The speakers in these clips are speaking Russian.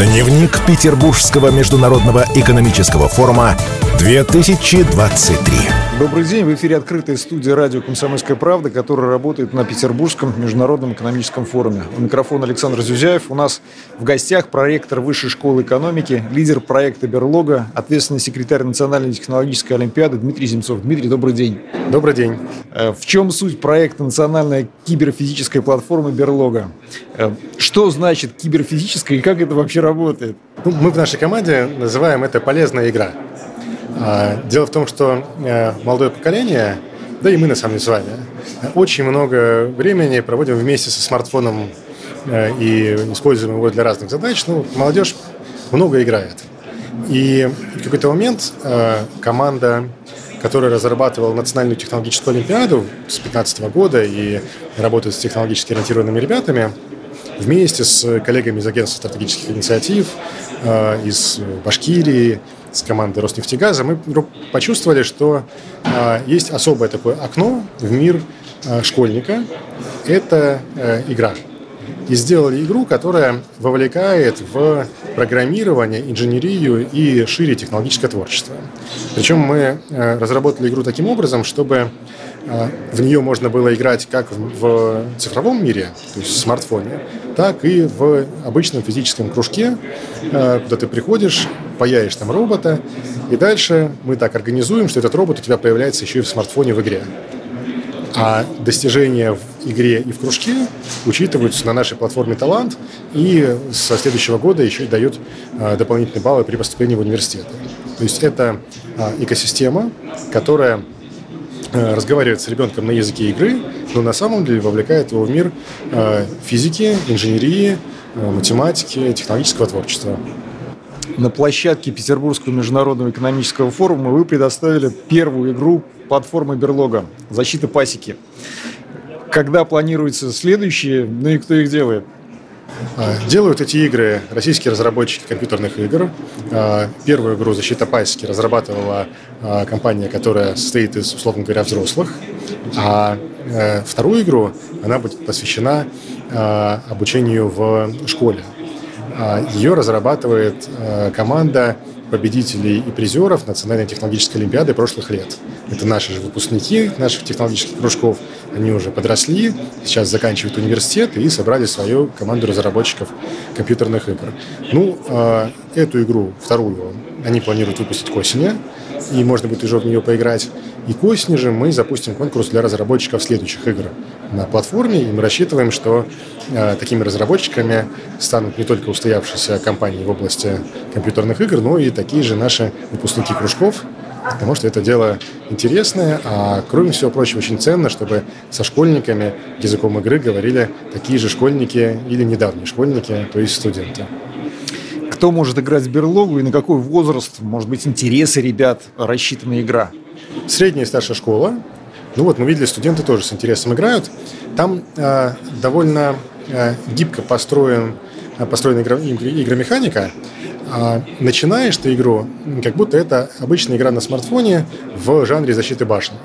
Дневник Петербургского международного экономического форума 2023. Добрый день. В эфире открытая студия радио «Комсомольская правда», которая работает на Петербургском международном экономическом форуме. У микрофона Александр Зюзяев. У нас в гостях проректор Высшей школы экономики, лидер проекта «Берлога», ответственный секретарь Национальной технологической олимпиады Дмитрий Земцов. Дмитрий, добрый день. Добрый день. Э, в чем суть проекта национальной киберфизической платформы «Берлога»? Э, что значит киберфизическая и как это вообще работает? Ну, мы в нашей команде называем это полезная игра. А, дело в том, что э, молодое поколение, да и мы на самом деле с вами, очень много времени проводим вместе со смартфоном э, и используем его для разных задач. Ну, молодежь много играет. И в какой-то момент э, команда, которая разрабатывала национальную технологическую олимпиаду с 2015 года и работает с технологически ориентированными ребятами, вместе с коллегами из агентства стратегических инициатив, из Башкирии, с командой Роснефтегаза, мы почувствовали, что э, есть особое такое окно в мир э, школьника. Это э, игра. И сделали игру, которая вовлекает в программирование, инженерию и шире технологическое творчество. Причем мы э, разработали игру таким образом, чтобы э, в нее можно было играть как в цифровом мире, то есть в смартфоне, так и в обычном физическом кружке, э, куда ты приходишь, паяешь там робота, и дальше мы так организуем, что этот робот у тебя появляется еще и в смартфоне в игре. А достижения в игре и в кружке учитываются на нашей платформе «Талант» и со следующего года еще и дают а, дополнительные баллы при поступлении в университет. То есть это а, экосистема, которая разговаривает с ребенком на языке игры, но на самом деле вовлекает его в мир физики, инженерии, математики, технологического творчества на площадке Петербургского международного экономического форума вы предоставили первую игру платформы Берлога «Защита пасеки». Когда планируется следующие, ну и кто их делает? Делают эти игры российские разработчики компьютерных игр. Первую игру «Защита пасеки» разрабатывала компания, которая состоит из, условно говоря, взрослых. А э, вторую игру, она будет посвящена обучению в школе. А, Ее разрабатывает команда победителей и призеров Национальной технологической олимпиады прошлых лет. Это наши же выпускники наших технологических кружков. Они уже подросли, сейчас заканчивают университет и собрали свою команду разработчиков компьютерных игр. Ну, эту игру, вторую, они планируют выпустить к осени, и можно будет уже в нее поиграть. И к осени же мы запустим конкурс для разработчиков следующих игр на платформе, и мы рассчитываем, что э, такими разработчиками станут не только устоявшиеся компании в области компьютерных игр, но и такие же наши выпускники кружков, потому что это дело интересное, а кроме всего прочего очень ценно, чтобы со школьниками языком игры говорили такие же школьники или недавние школьники, то есть студенты. Кто может играть в берлогу и на какой возраст, может быть, интересы ребят рассчитана игра? Средняя и старшая школа. Ну вот, мы видели, студенты тоже с интересом играют. Там э, довольно э, гибко построен, э, построена игра, игромеханика. А начинаешь ты игру, как будто это обычная игра на смартфоне в жанре защиты башни.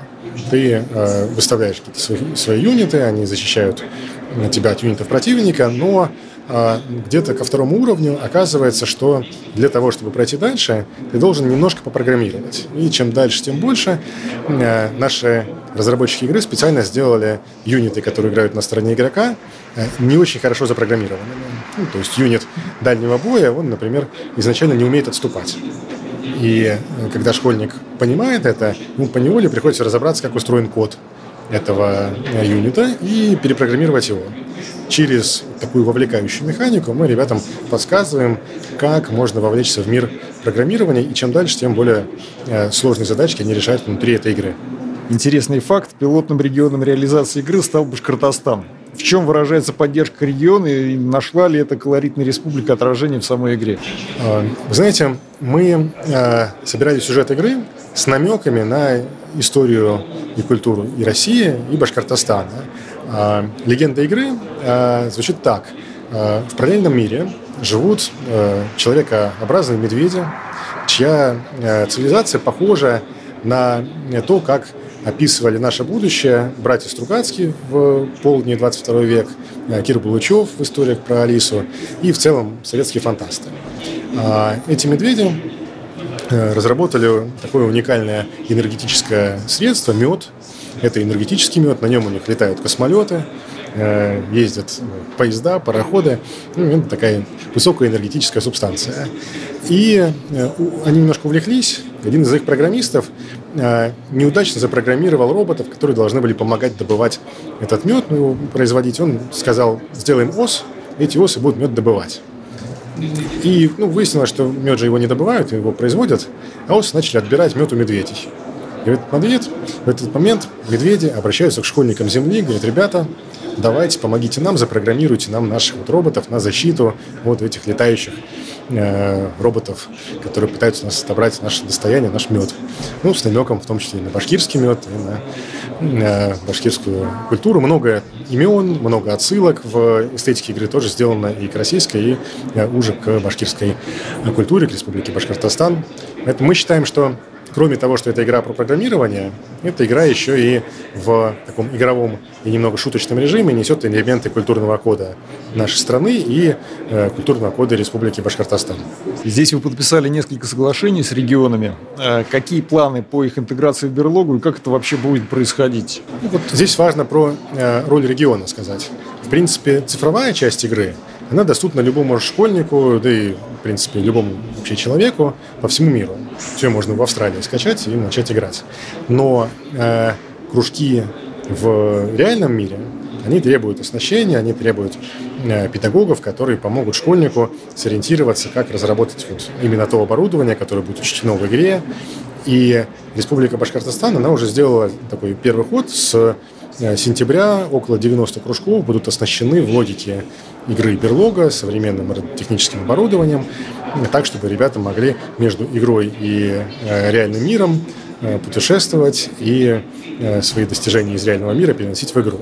Ты э, выставляешь какие-то свои, свои юниты, они защищают тебя от юнитов противника, но где-то ко второму уровню оказывается, что для того, чтобы пройти дальше, ты должен немножко попрограммировать. И чем дальше, тем больше. Э, наши разработчики игры специально сделали юниты, которые играют на стороне игрока, э, не очень хорошо запрограммированными. Ну, то есть юнит дальнего боя, он, например, изначально не умеет отступать. И э, когда школьник понимает это, ему по неволе приходится разобраться, как устроен код этого юнита и перепрограммировать его через такую вовлекающую механику мы ребятам подсказываем, как можно вовлечься в мир программирования, и чем дальше, тем более э, сложные задачки они решают внутри этой игры. Интересный факт. Пилотным регионом реализации игры стал Башкортостан. В чем выражается поддержка региона и нашла ли эта колоритная республика отражение в самой игре? А, вы знаете, мы э, собирали сюжет игры с намеками на историю и культуру и России, и Башкортостана. А, легенда игры а, звучит так. А, в параллельном мире живут человекообразные медведи, чья цивилизация похожа на то, как описывали наше будущее братья Стругацкие в полдне 22 век, Кир Булычев в историях про Алису и в целом советские фантасты. Эти медведи разработали такое уникальное энергетическое средство – мед. Это энергетический мед, на нем у них летают космолеты, Э, ездят поезда, пароходы. Ну, это такая высокая энергетическая субстанция. И э, они немножко увлеклись. Один из их программистов э, неудачно запрограммировал роботов, которые должны были помогать добывать этот мед, ну, производить. Он сказал, сделаем ос, эти осы будут мед добывать. И ну, выяснилось, что мед же его не добывают, его производят, а осы начали отбирать мед у медведей. И в этот в этот момент медведи обращаются к школьникам Земли, говорят, ребята, давайте, помогите нам, запрограммируйте нам наших вот роботов на защиту вот этих летающих э, роботов, которые пытаются нас отобрать наше достояние, наш мед. Ну, с намеком в том числе и на башкирский мед, и на башкирскую культуру. Много имен, много отсылок в эстетике игры тоже сделано и к российской, и э, уже к башкирской культуре, к республике Башкортостан. Поэтому мы считаем, что кроме того, что это игра про программирование, эта игра еще и в таком игровом и немного шуточном режиме несет элементы культурного кода нашей страны и э, культурного кода Республики Башкортостан. Здесь вы подписали несколько соглашений с регионами. Э, какие планы по их интеграции в берлогу и как это вообще будет происходить? Ну, вот здесь важно про э, роль региона сказать. В принципе, цифровая часть игры – она доступна любому школьнику, да и, в принципе, любому вообще человеку по всему миру. Все можно в Австралии скачать и начать играть. Но э, кружки в реальном мире, они требуют оснащения, они требуют э, педагогов, которые помогут школьнику сориентироваться, как разработать вот именно то оборудование, которое будет учтено в игре. И Республика Башкортостан, она уже сделала такой первый ход с сентября около 90 кружков будут оснащены в логике игры Берлога современным техническим оборудованием, так, чтобы ребята могли между игрой и э, реальным миром э, путешествовать и э, свои достижения из реального мира переносить в игру.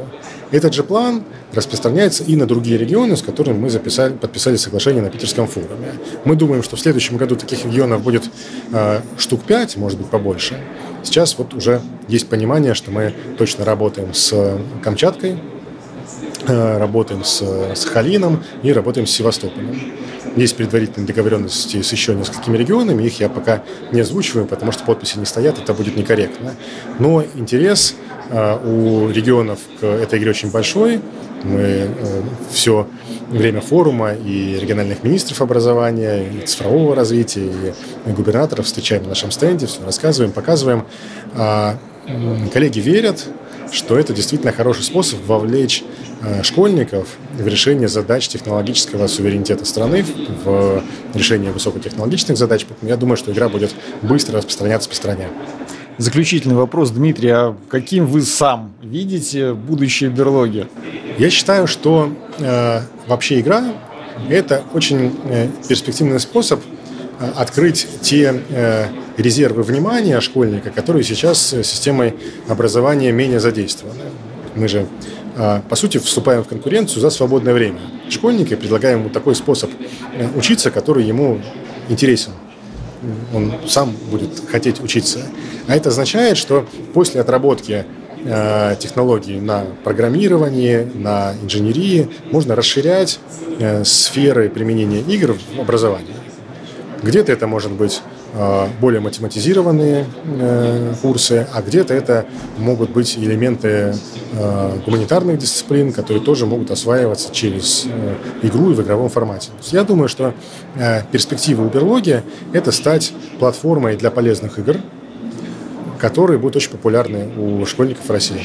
Этот же план распространяется и на другие регионы, с которыми мы записали, подписали соглашение на Питерском форуме. Мы думаем, что в следующем году таких регионов будет э, штук 5, может быть, побольше. Сейчас вот уже есть понимание, что мы точно работаем с Камчаткой, Э, работаем с Сахалином и работаем с Севастополем. Есть предварительные договоренности с еще несколькими регионами, их я пока не озвучиваю, потому что подписи не стоят, это будет некорректно. Но интерес э, у регионов к этой игре очень большой. Мы э, все время форума и региональных министров образования, и цифрового развития, и губернаторов встречаем на нашем стенде, все рассказываем, показываем. А коллеги верят, что это действительно хороший способ вовлечь э, школьников в решение задач технологического суверенитета страны, в решение высокотехнологичных задач. Я думаю, что игра будет быстро распространяться по стране. Заключительный вопрос, Дмитрий, а каким вы сам видите будущее берлоги? Я считаю, что э, вообще игра – это очень э, перспективный способ э, открыть те э, резервы внимания школьника, которые сейчас системой образования менее задействованы. Мы же, а, по сути, вступаем в конкуренцию за свободное время. Школьника предлагаем ему такой способ э, учиться, который ему интересен. Он сам будет хотеть учиться. А это означает, что после отработки э, технологий на программировании, на инженерии можно расширять э, сферы применения игр в образовании. Где-то это может быть Э, более математизированные курсы, а где-то это могут быть элементы гуманитарных дисциплин, которые тоже могут осваиваться через игру и в игровом формате. Я думаю, что перспектива Уберлоги – это стать платформой для полезных игр, которые будут очень популярны у школьников России.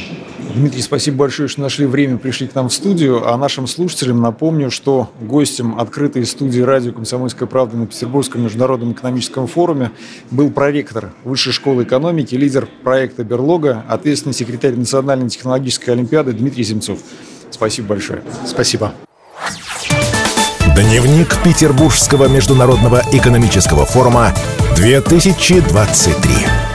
Дмитрий, спасибо большое, что нашли время, пришли к нам в студию. А нашим слушателям напомню, что гостем открытой студии радио «Комсомольская правда» на Петербургском международном экономическом форуме был проректор Высшей школы экономики, лидер проекта «Берлога», ответственный секретарь Национальной технологической олимпиады Дмитрий Земцов. Спасибо большое. Спасибо. Дневник Петербургского международного экономического форума 2023.